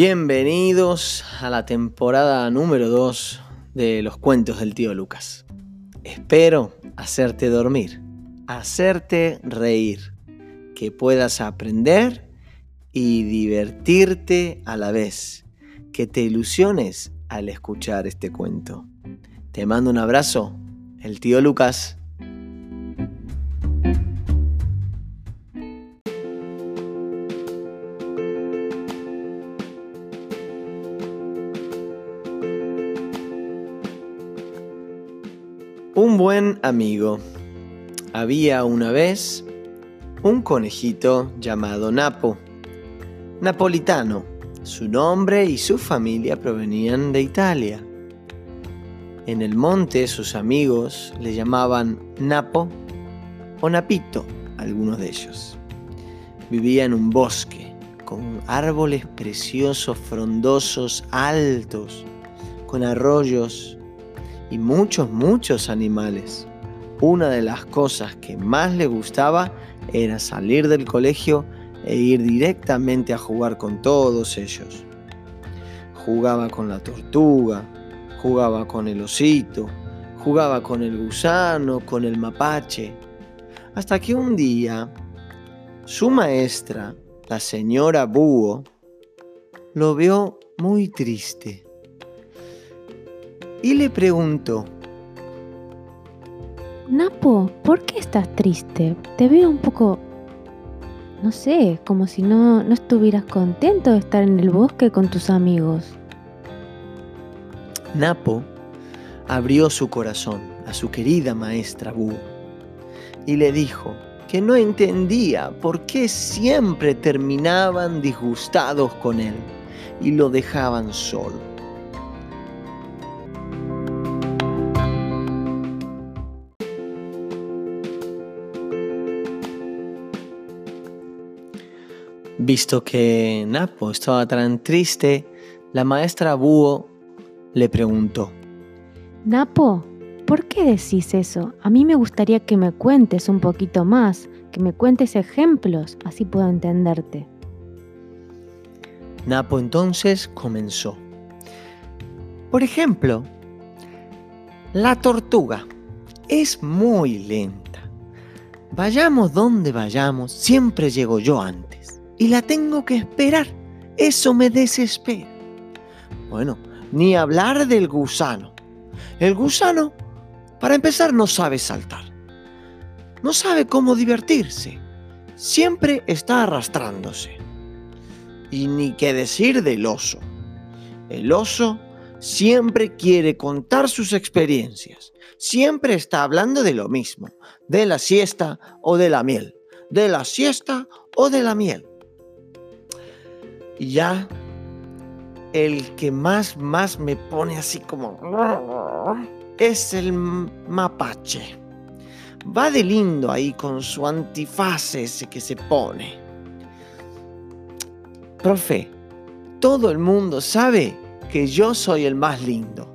Bienvenidos a la temporada número 2 de los cuentos del tío Lucas. Espero hacerte dormir, hacerte reír, que puedas aprender y divertirte a la vez, que te ilusiones al escuchar este cuento. Te mando un abrazo, el tío Lucas. Un buen amigo. Había una vez un conejito llamado Napo. Napolitano. Su nombre y su familia provenían de Italia. En el monte sus amigos le llamaban Napo o Napito, algunos de ellos. Vivía en un bosque con árboles preciosos, frondosos, altos, con arroyos y muchos, muchos animales. Una de las cosas que más le gustaba era salir del colegio e ir directamente a jugar con todos ellos. Jugaba con la tortuga, jugaba con el osito, jugaba con el gusano, con el mapache, hasta que un día su maestra, la señora Búho, lo vio muy triste y le preguntó, Napo, ¿por qué estás triste? Te veo un poco, no sé, como si no, no estuvieras contento de estar en el bosque con tus amigos. Napo abrió su corazón a su querida maestra Búho y le dijo que no entendía por qué siempre terminaban disgustados con él y lo dejaban solo. Visto que Napo estaba tan triste, la maestra Búho le preguntó. Napo, ¿por qué decís eso? A mí me gustaría que me cuentes un poquito más, que me cuentes ejemplos, así puedo entenderte. Napo entonces comenzó. Por ejemplo, la tortuga es muy lenta. Vayamos donde vayamos, siempre llego yo antes y la tengo que esperar. Eso me desespera. Bueno, ni hablar del gusano. El gusano, para empezar, no sabe saltar. No sabe cómo divertirse. Siempre está arrastrándose. Y ni qué decir del oso. El oso siempre quiere contar sus experiencias. Siempre está hablando de lo mismo, de la siesta o de la miel, de la siesta o de la miel. Y ya el que más, más me pone así como... Es el mapache. Va de lindo ahí con su antifaz ese que se pone. Profe, todo el mundo sabe que yo soy el más lindo.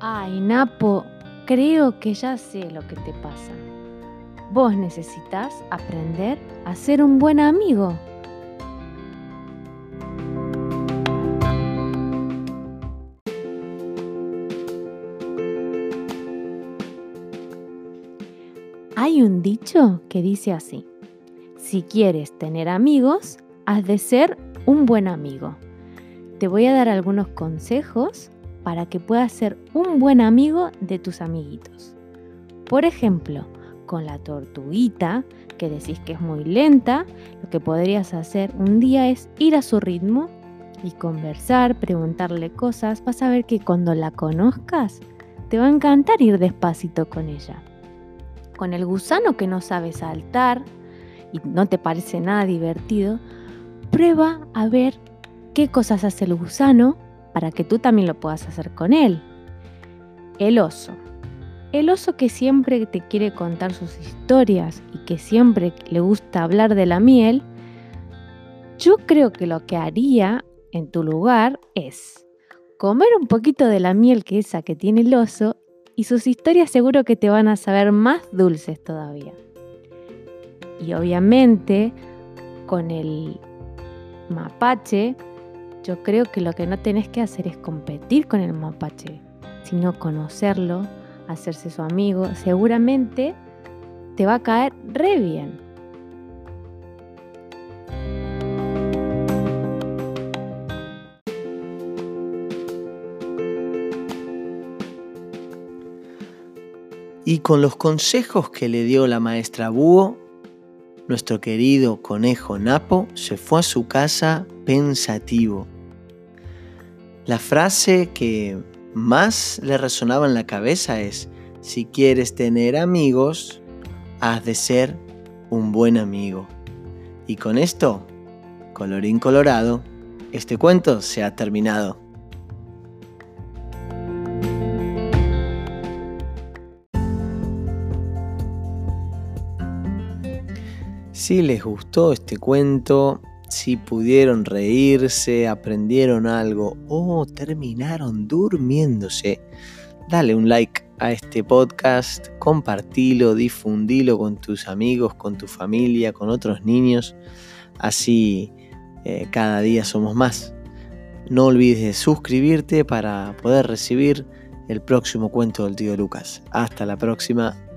Ay, Napo, creo que ya sé lo que te pasa. Vos necesitas aprender a ser un buen amigo. Hay un dicho que dice así, si quieres tener amigos, has de ser un buen amigo. Te voy a dar algunos consejos para que puedas ser un buen amigo de tus amiguitos. Por ejemplo, con la tortuguita, que decís que es muy lenta, lo que podrías hacer un día es ir a su ritmo y conversar, preguntarle cosas. Vas a ver que cuando la conozcas, te va a encantar ir despacito con ella con el gusano que no sabe saltar y no te parece nada divertido, prueba a ver qué cosas hace el gusano para que tú también lo puedas hacer con él. El oso. El oso que siempre te quiere contar sus historias y que siempre le gusta hablar de la miel, yo creo que lo que haría en tu lugar es comer un poquito de la miel que esa que tiene el oso y sus historias seguro que te van a saber más dulces todavía. Y obviamente con el mapache Yo creo que lo que no tenés que hacer es competir con el mapache, sino conocerlo, hacerse su amigo. Seguramente te va a caer re bien. Y con los consejos que le dio la maestra Búho, nuestro querido conejo Napo se fue a su casa pensativo. La frase que más le resonaba en la cabeza es, si quieres tener amigos, has de ser un buen amigo. Y con esto, colorín colorado, este cuento se ha terminado. Si les gustó este cuento, si pudieron reírse, aprendieron algo o terminaron durmiéndose, dale un like a este podcast, compartilo, difundilo con tus amigos, con tu familia, con otros niños. Así eh, cada día somos más. No olvides de suscribirte para poder recibir el próximo cuento del tío Lucas. Hasta la próxima.